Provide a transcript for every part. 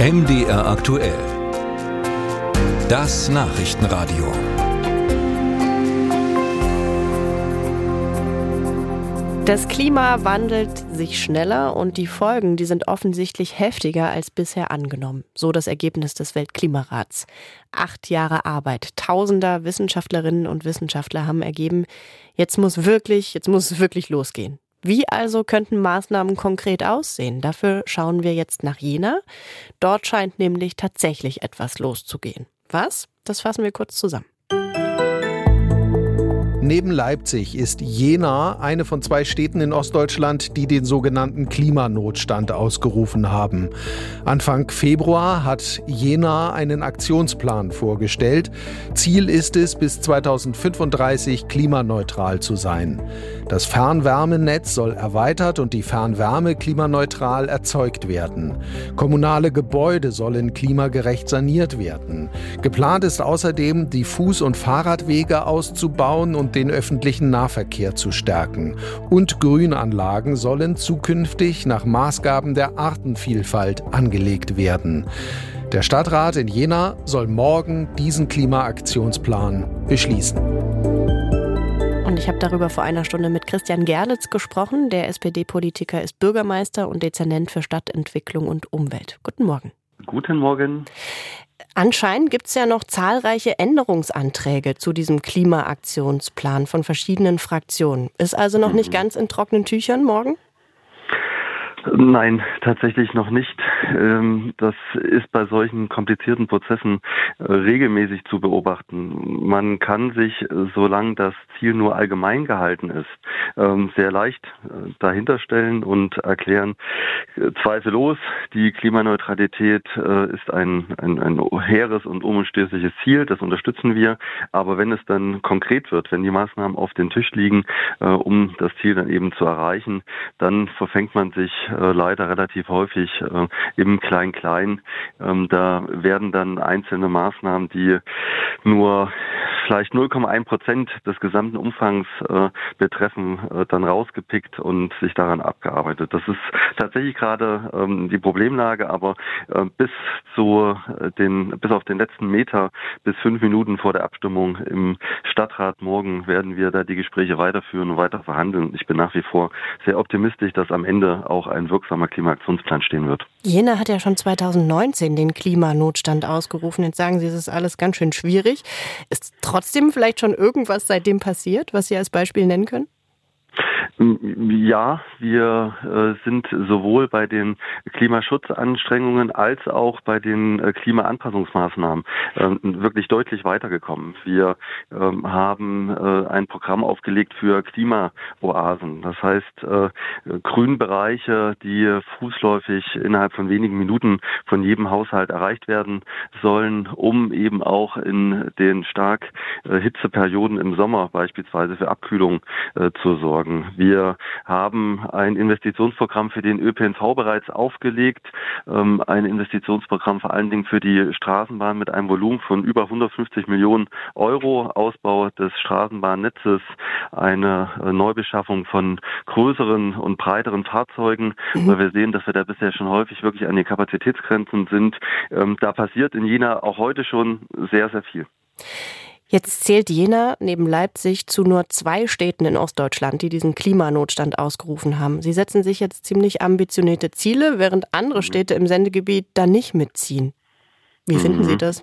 MDR aktuell. Das Nachrichtenradio. Das Klima wandelt sich schneller und die Folgen, die sind offensichtlich heftiger als bisher angenommen. So das Ergebnis des Weltklimarats. Acht Jahre Arbeit, tausender Wissenschaftlerinnen und Wissenschaftler haben ergeben, jetzt muss wirklich, jetzt muss es wirklich losgehen. Wie also könnten Maßnahmen konkret aussehen? Dafür schauen wir jetzt nach Jena. Dort scheint nämlich tatsächlich etwas loszugehen. Was? Das fassen wir kurz zusammen. Neben Leipzig ist Jena eine von zwei Städten in Ostdeutschland, die den sogenannten Klimanotstand ausgerufen haben. Anfang Februar hat Jena einen Aktionsplan vorgestellt. Ziel ist es, bis 2035 klimaneutral zu sein. Das Fernwärmenetz soll erweitert und die Fernwärme klimaneutral erzeugt werden. Kommunale Gebäude sollen klimagerecht saniert werden. Geplant ist außerdem, die Fuß- und Fahrradwege auszubauen und den öffentlichen Nahverkehr zu stärken. Und Grünanlagen sollen zukünftig nach Maßgaben der Artenvielfalt angelegt werden. Der Stadtrat in Jena soll morgen diesen Klimaaktionsplan beschließen. Und ich habe darüber vor einer Stunde mit Christian Gerlitz gesprochen. Der SPD-Politiker ist Bürgermeister und Dezernent für Stadtentwicklung und Umwelt. Guten Morgen. Guten Morgen. Anscheinend gibt es ja noch zahlreiche Änderungsanträge zu diesem Klimaaktionsplan von verschiedenen Fraktionen. Ist also noch nicht mhm. ganz in trockenen Tüchern morgen? Nein, tatsächlich noch nicht. Ähm, das ist bei solchen komplizierten Prozessen äh, regelmäßig zu beobachten. Man kann sich, äh, solange das Ziel nur allgemein gehalten ist, ähm, sehr leicht äh, dahinter stellen und erklären, zweifellos, die Klimaneutralität ist ein, ein, ein hehres und unumstößliches Ziel, das unterstützen wir. Aber wenn es dann konkret wird, wenn die Maßnahmen auf den Tisch liegen, um das Ziel dann eben zu erreichen, dann verfängt man sich äh, leider relativ häufig äh, im Klein-Klein. Ähm, da werden dann einzelne Maßnahmen, die nur vielleicht 0,1 Prozent des gesamten Umfangs äh, betreffen, äh, dann rausgepickt und sich daran abgearbeitet. Das ist tatsächlich gerade ähm, die Problemlage, aber äh, bis zu äh, den, bis auf den letzten Meter, bis fünf Minuten vor der Abstimmung im Stadtrat morgen werden wir da die Gespräche weiterführen und weiter verhandeln. Ich bin nach wie vor sehr optimistisch, dass am Ende auch ein wirksamer Klimaaktionsplan stehen wird. Jena hat ja schon 2019 den Klimanotstand ausgerufen. Jetzt sagen Sie, es ist alles ganz schön schwierig. Ist trotzdem vielleicht schon irgendwas seitdem passiert, was Sie als Beispiel nennen können? Ja, wir äh, sind sowohl bei den Klimaschutzanstrengungen als auch bei den äh, Klimaanpassungsmaßnahmen äh, wirklich deutlich weitergekommen. Wir ähm, haben äh, ein Programm aufgelegt für Klimaoasen. Das heißt, Grünbereiche, die fußläufig innerhalb von wenigen Minuten von jedem Haushalt erreicht werden sollen, um eben auch in den stark Hitzeperioden im Sommer beispielsweise für Abkühlung zu sorgen. Wir haben ein Investitionsprogramm für den ÖPNV bereits aufgelegt, ähm, ein Investitionsprogramm vor allen Dingen für die Straßenbahn mit einem Volumen von über 150 Millionen Euro, Ausbau des Straßenbahnnetzes, eine äh, Neubeschaffung von größeren und breiteren Fahrzeugen, mhm. weil wir sehen, dass wir da bisher schon häufig wirklich an den Kapazitätsgrenzen sind. Ähm, da passiert in Jena auch heute schon sehr, sehr viel. Jetzt zählt Jena neben Leipzig zu nur zwei Städten in Ostdeutschland, die diesen Klimanotstand ausgerufen haben. Sie setzen sich jetzt ziemlich ambitionierte Ziele, während andere mhm. Städte im Sendegebiet da nicht mitziehen. Wie finden mhm. Sie das?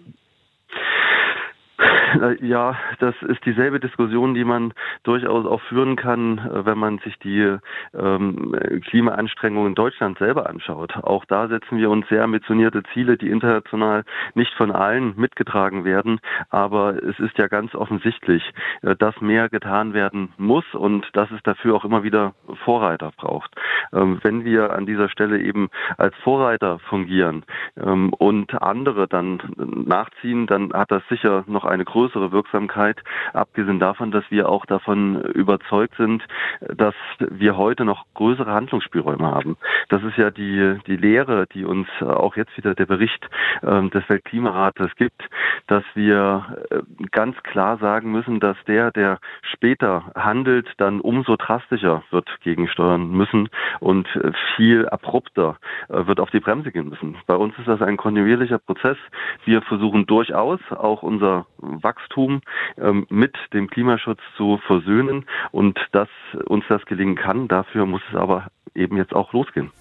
Äh, ja, das ist dieselbe Diskussion, die man durchaus auch führen kann, äh, wenn man sich die ähm, Klimaanstrengungen in Deutschland selber anschaut. Auch da setzen wir uns sehr ambitionierte Ziele, die international nicht von allen mitgetragen werden. Aber es ist ja ganz offensichtlich, äh, dass mehr getan werden muss und dass es dafür auch immer wieder Vorreiter braucht. Ähm, wenn wir an dieser Stelle eben als Vorreiter fungieren ähm, und andere dann nachziehen, dann hat das sicher noch eine größere größere Wirksamkeit, abgesehen davon, dass wir auch davon überzeugt sind, dass wir heute noch größere Handlungsspielräume haben. Das ist ja die, die Lehre, die uns auch jetzt wieder der Bericht äh, des Weltklimarates gibt, dass wir äh, ganz klar sagen müssen, dass der, der später handelt, dann umso drastischer wird gegensteuern müssen und viel abrupter äh, wird auf die Bremse gehen müssen. Bei uns ist das ein kontinuierlicher Prozess. Wir versuchen durchaus auch unser Wachstum ähm, mit dem Klimaschutz zu versöhnen und dass uns das gelingen kann. Dafür muss es aber eben jetzt auch losgehen.